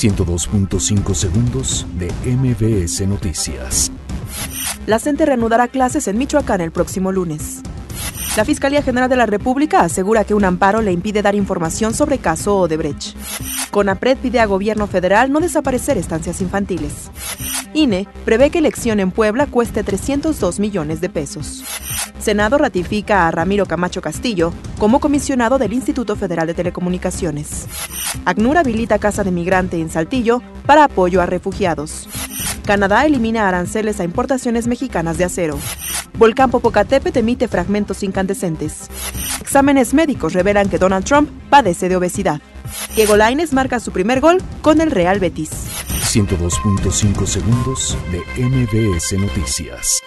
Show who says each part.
Speaker 1: 102.5 segundos de MBS Noticias.
Speaker 2: La CENTE reanudará clases en Michoacán el próximo lunes. La Fiscalía General de la República asegura que un amparo le impide dar información sobre caso Odebrecht. CONAPRED pide a gobierno federal no desaparecer estancias infantiles. INE prevé que elección en Puebla cueste 302 millones de pesos. Senado ratifica a Ramiro Camacho Castillo como comisionado del Instituto Federal de Telecomunicaciones. ACNUR habilita Casa de Migrante en Saltillo para apoyo a refugiados. Canadá elimina aranceles a importaciones mexicanas de acero. Volcán Popocatépetl emite fragmentos incandescentes. Exámenes médicos revelan que Donald Trump padece de obesidad. Diego Laines marca su primer gol con el Real Betis.
Speaker 1: 102.5 segundos de MBS Noticias.